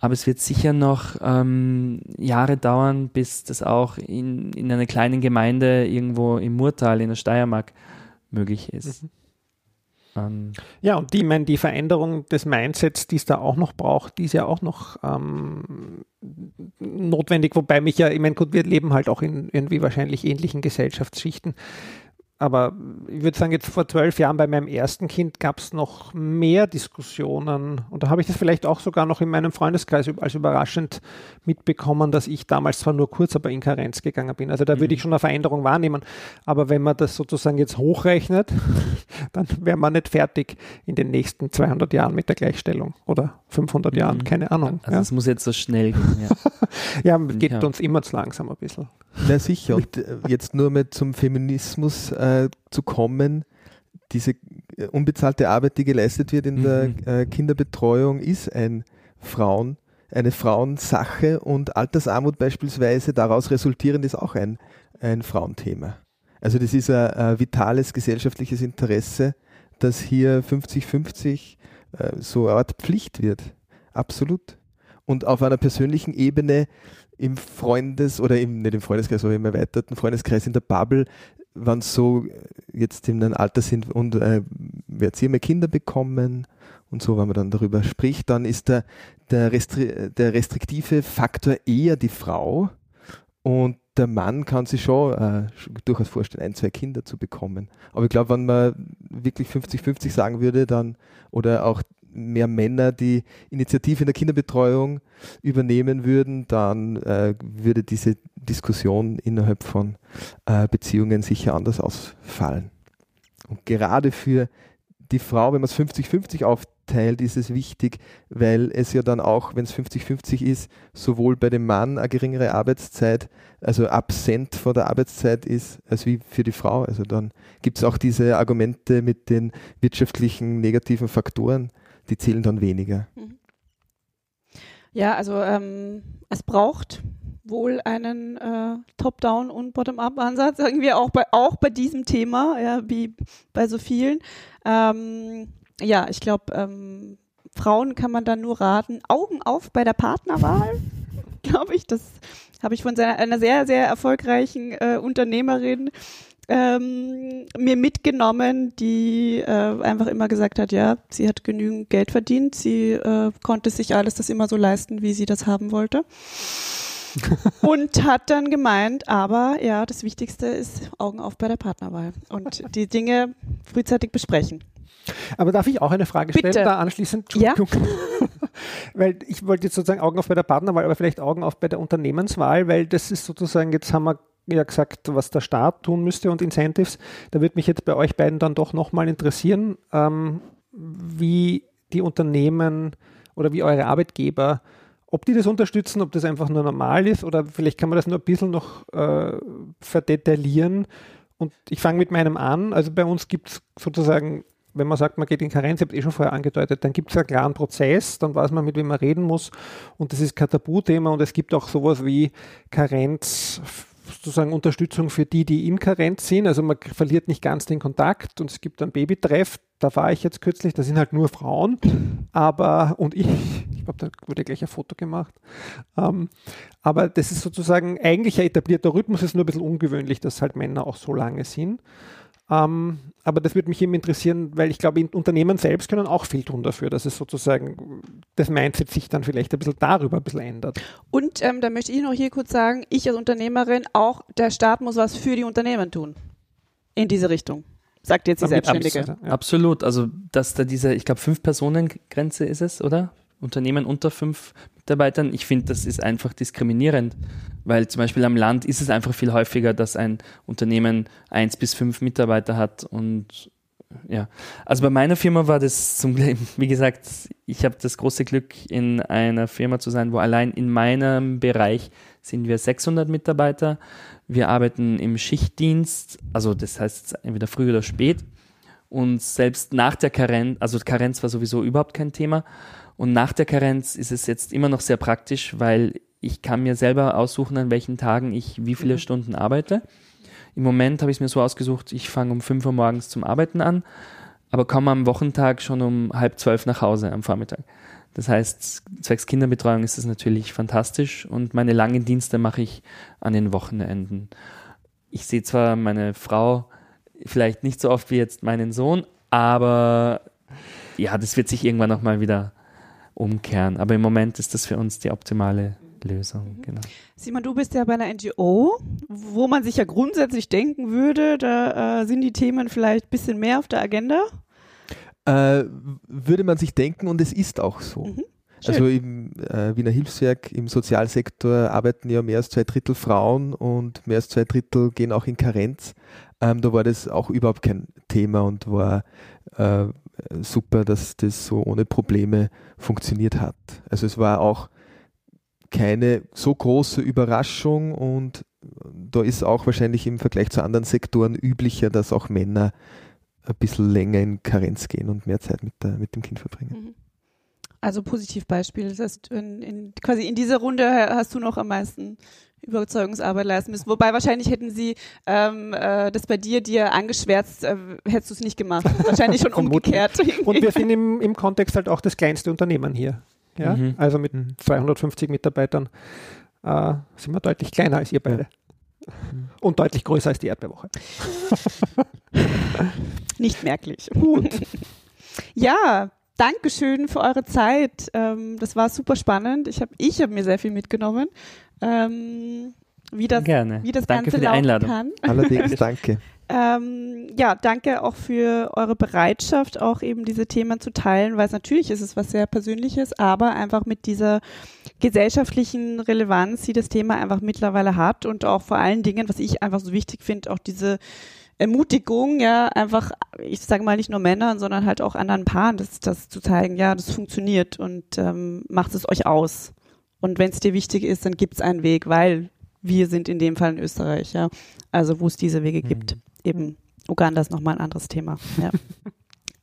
Aber es wird sicher noch ähm, Jahre dauern, bis das auch in, in einer kleinen Gemeinde irgendwo im Murtal in der Steiermark möglich ist. Mhm. Ähm ja, und die, meine, die Veränderung des Mindsets, die es da auch noch braucht, die ist ja auch noch ähm, notwendig, wobei mich ja, ich meine, gut, wir leben halt auch in irgendwie wahrscheinlich ähnlichen Gesellschaftsschichten aber ich würde sagen, jetzt vor zwölf Jahren bei meinem ersten Kind gab es noch mehr Diskussionen. Und da habe ich das vielleicht auch sogar noch in meinem Freundeskreis als überraschend mitbekommen, dass ich damals zwar nur kurz, aber in Karenz gegangen bin. Also da mhm. würde ich schon eine Veränderung wahrnehmen. Aber wenn man das sozusagen jetzt hochrechnet, [LAUGHS] dann wäre man nicht fertig in den nächsten 200 Jahren mit der Gleichstellung oder 500 mhm. Jahren, keine Ahnung. Also es muss jetzt so schnell gehen. Ja, [LAUGHS] ja geht ja. uns immer zu langsam ein bisschen. Na sicher. Und äh, jetzt nur mal zum Feminismus äh, zu kommen. Diese äh, unbezahlte Arbeit, die geleistet wird in mhm. der äh, Kinderbetreuung, ist ein Frauen, eine Frauensache und Altersarmut beispielsweise daraus resultierend ist auch ein, ein Frauenthema. Also das ist ein, ein vitales gesellschaftliches Interesse, dass hier 50-50 äh, so eine Art Pflicht wird. Absolut. Und auf einer persönlichen Ebene im Freundes- oder im, nicht im Freundeskreis, aber im erweiterten Freundeskreis in der Bubble, wenn so jetzt in einem Alter sind und äh, jetzt hier mehr Kinder bekommen und so, wenn man dann darüber spricht, dann ist der, der, Restri der restriktive Faktor eher die Frau und der Mann kann sich schon äh, durchaus vorstellen, ein, zwei Kinder zu bekommen. Aber ich glaube, wenn man wirklich 50-50 sagen würde, dann oder auch mehr Männer die Initiative in der Kinderbetreuung übernehmen würden, dann äh, würde diese Diskussion innerhalb von äh, Beziehungen sicher anders ausfallen. Und gerade für die Frau, wenn man es 50-50 aufteilt, ist es wichtig, weil es ja dann auch, wenn es 50-50 ist, sowohl bei dem Mann eine geringere Arbeitszeit, also absent von der Arbeitszeit ist, als wie für die Frau. Also dann gibt es auch diese Argumente mit den wirtschaftlichen negativen Faktoren, die zählen dann weniger. Mhm. Ja, also ähm, es braucht wohl einen äh, Top-Down- und Bottom-Up-Ansatz, irgendwie auch bei, auch bei diesem Thema, ja, wie bei so vielen. Ähm, ja, ich glaube, ähm, Frauen kann man dann nur raten, Augen auf bei der Partnerwahl, [LAUGHS] glaube ich. Das habe ich von seiner, einer sehr, sehr erfolgreichen äh, Unternehmerin ähm, mir mitgenommen, die äh, einfach immer gesagt hat, ja, sie hat genügend Geld verdient, sie äh, konnte sich alles das immer so leisten, wie sie das haben wollte. [LAUGHS] und hat dann gemeint, aber ja, das Wichtigste ist Augen auf bei der Partnerwahl und die Dinge frühzeitig besprechen. Aber darf ich auch eine Frage stellen, Bitte. da anschließend? Ja. [LAUGHS] Weil ich wollte jetzt sozusagen Augen auf bei der Partnerwahl, aber vielleicht Augen auf bei der Unternehmenswahl, weil das ist sozusagen, jetzt haben wir ja gesagt, was der Staat tun müsste und Incentives. Da würde mich jetzt bei euch beiden dann doch nochmal interessieren, ähm, wie die Unternehmen oder wie eure Arbeitgeber, ob die das unterstützen, ob das einfach nur normal ist oder vielleicht kann man das nur ein bisschen noch äh, verdetaillieren. Und ich fange mit meinem an. Also bei uns gibt es sozusagen wenn man sagt, man geht in Karenz, ich habe eh schon vorher angedeutet, dann gibt es einen klaren Prozess, dann weiß man, mit wem man reden muss und das ist kein Tabuthema und es gibt auch sowas wie Karenz, sozusagen Unterstützung für die, die in Karenz sind, also man verliert nicht ganz den Kontakt und es gibt einen Babytreff, da war ich jetzt kürzlich, da sind halt nur Frauen, aber und ich, ich glaube, da wurde gleich ein Foto gemacht, ähm, aber das ist sozusagen eigentlich ein etablierter Rhythmus, ist nur ein bisschen ungewöhnlich, dass halt Männer auch so lange sind. Ähm, aber das würde mich eben interessieren, weil ich glaube, Unternehmen selbst können auch viel tun dafür, dass es sozusagen das Mindset sich dann vielleicht ein bisschen darüber ein bisschen ändert. Und ähm, da möchte ich noch hier kurz sagen, ich als Unternehmerin, auch der Staat muss was für die Unternehmen tun. In diese Richtung. Sagt jetzt die Damit Selbstständige. abs- ja. Absolut. Also, dass da diese, ich glaube, Fünf-Personen-Grenze ist es, oder? Unternehmen unter fünf Mitarbeitern. Ich finde, das ist einfach diskriminierend, weil zum Beispiel am Land ist es einfach viel häufiger, dass ein Unternehmen eins bis fünf Mitarbeiter hat und ja. Also bei meiner Firma war das zum Glück, [LAUGHS] wie gesagt, ich habe das große Glück, in einer Firma zu sein, wo allein in meinem Bereich sind wir 600 Mitarbeiter. Wir arbeiten im Schichtdienst, also das heißt entweder früh oder spät. Und selbst nach der Karenz, also Karenz war sowieso überhaupt kein Thema. Und nach der Karenz ist es jetzt immer noch sehr praktisch, weil ich kann mir selber aussuchen, an welchen Tagen ich wie viele Stunden arbeite. Im Moment habe ich es mir so ausgesucht, ich fange um 5 Uhr morgens zum Arbeiten an, aber komme am Wochentag schon um halb zwölf nach Hause am Vormittag. Das heißt, zwecks Kinderbetreuung ist es natürlich fantastisch und meine langen Dienste mache ich an den Wochenenden. Ich sehe zwar meine Frau vielleicht nicht so oft wie jetzt meinen Sohn, aber ja, das wird sich irgendwann nochmal wieder umkehren. Aber im Moment ist das für uns die optimale Lösung. Genau. Simon, du bist ja bei einer NGO, wo man sich ja grundsätzlich denken würde, da äh, sind die Themen vielleicht ein bisschen mehr auf der Agenda. Äh, würde man sich denken und es ist auch so. Mhm. Schön. Also im äh, Wiener Hilfswerk, im Sozialsektor arbeiten ja mehr als zwei Drittel Frauen und mehr als zwei Drittel gehen auch in Karenz. Ähm, da war das auch überhaupt kein Thema und war äh, super, dass das so ohne Probleme funktioniert hat. Also es war auch keine so große Überraschung und da ist auch wahrscheinlich im Vergleich zu anderen Sektoren üblicher, dass auch Männer ein bisschen länger in Karenz gehen und mehr Zeit mit, der, mit dem Kind verbringen. Mhm. Also Positivbeispiel. Das heißt, in, in, quasi in dieser Runde hast du noch am meisten Überzeugungsarbeit leisten müssen. Wobei wahrscheinlich hätten sie ähm, äh, das bei dir dir angeschwärzt, äh, hättest du es nicht gemacht. Wahrscheinlich schon [LAUGHS] umgekehrt. Und wir sind im, im Kontext halt auch das kleinste Unternehmen hier. Ja? Mhm. Also mit Mhm. 250 Mitarbeitern äh, sind wir deutlich kleiner als ihr beide. Und deutlich größer als die Erdbeerwoche. [LAUGHS] Nicht merklich. ja, Dankeschön für eure Zeit. Ähm, das war super spannend. Ich habe ich hab mir sehr viel mitgenommen, ähm, wie das, Gerne. wie das Danke Ganze für die laufen Einladung. kann. [LAUGHS] [LAUGHS] Allerdings, danke. Ähm, ja, danke auch für eure Bereitschaft, auch eben diese Themen zu teilen, weil es natürlich ist es was sehr Persönliches, aber einfach mit dieser gesellschaftlichen Relevanz, die das Thema einfach mittlerweile hat und auch vor allen Dingen, was ich einfach so wichtig finde, auch diese Ermutigung, ja, einfach, ich sage mal nicht nur Männern, sondern halt auch anderen Paaren, das, das zu zeigen, ja, das funktioniert und ähm, macht es euch aus. Und wenn es dir wichtig ist, dann gibt es einen Weg, weil wir sind in dem Fall in Österreich, ja. Also wo es diese Wege gibt. Eben Uganda ist nochmal ein anderes Thema. Ja. [LAUGHS]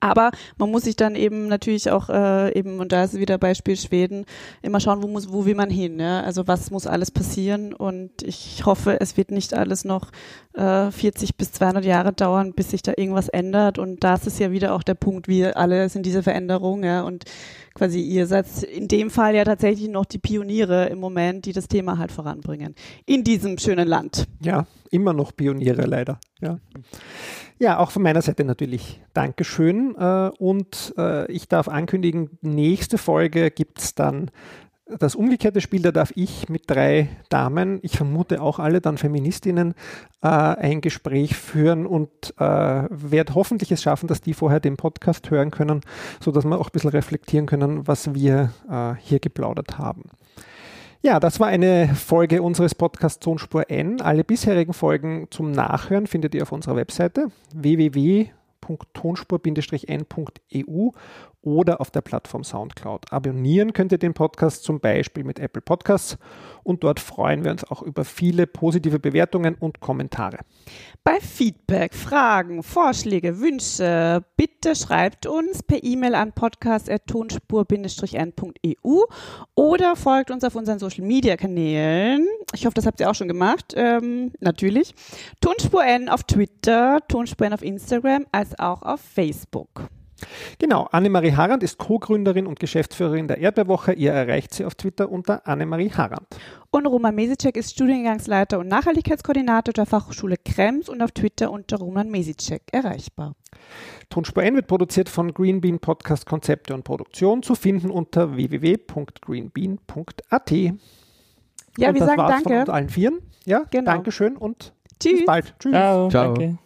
Aber man muss sich dann eben natürlich auch äh, eben, und da ist wieder Beispiel Schweden, immer schauen, wo muss, wo will man hin, ja? Also was muss alles passieren und ich hoffe, es wird nicht alles noch äh, 40 bis 200 Jahre dauern, bis sich da irgendwas ändert und das ist ja wieder auch der Punkt, wir alle sind diese Veränderung, ja, und quasi ihr seid in dem Fall ja tatsächlich noch die Pioniere im Moment, die das Thema halt voranbringen. In diesem schönen Land. Ja, immer noch Pioniere leider. Ja. Ja, auch von meiner Seite natürlich Dankeschön. Äh, und äh, ich darf ankündigen, nächste Folge gibt es dann das umgekehrte Spiel, da darf ich mit drei Damen, ich vermute auch alle dann Feministinnen, äh, ein Gespräch führen und äh, werde hoffentlich es schaffen, dass die vorher den Podcast hören können, sodass wir auch ein bisschen reflektieren können, was wir äh, hier geplaudert haben. Ja, das war eine Folge unseres Podcasts Tonspur N. Alle bisherigen Folgen zum Nachhören findet ihr auf unserer Webseite www.tonspur-n.eu oder auf der Plattform Soundcloud. Abonnieren könnt ihr den Podcast zum Beispiel mit Apple Podcasts und dort freuen wir uns auch über viele positive Bewertungen und Kommentare. Bei Feedback, Fragen, Vorschläge, Wünsche, bitte schreibt uns per E-Mail an podcast.tonspur-n.eu oder folgt uns auf unseren Social Media Kanälen. Ich hoffe, das habt ihr auch schon gemacht. Ähm, natürlich. Tonspur N auf Twitter, Tonspur N auf Instagram, als auch auf Facebook. Genau, Annemarie Harand ist Co-Gründerin und Geschäftsführerin der Erdbeerwoche. Ihr erreicht sie auf Twitter unter Annemarie Harand. Und Roman Mesicek ist Studiengangsleiter und Nachhaltigkeitskoordinator der Fachhochschule Krems und auf Twitter unter Roman Mesicek erreichbar. Tonspur N wird produziert von Greenbean Podcast Konzepte und Produktion, zu finden unter www.greenbean.at. Ja, und wir das sagen war's danke. von uns allen Vieren. Ja, Genau. Dankeschön und Tschüss. bis bald. Tschüss. Ciao. Ciao. Danke.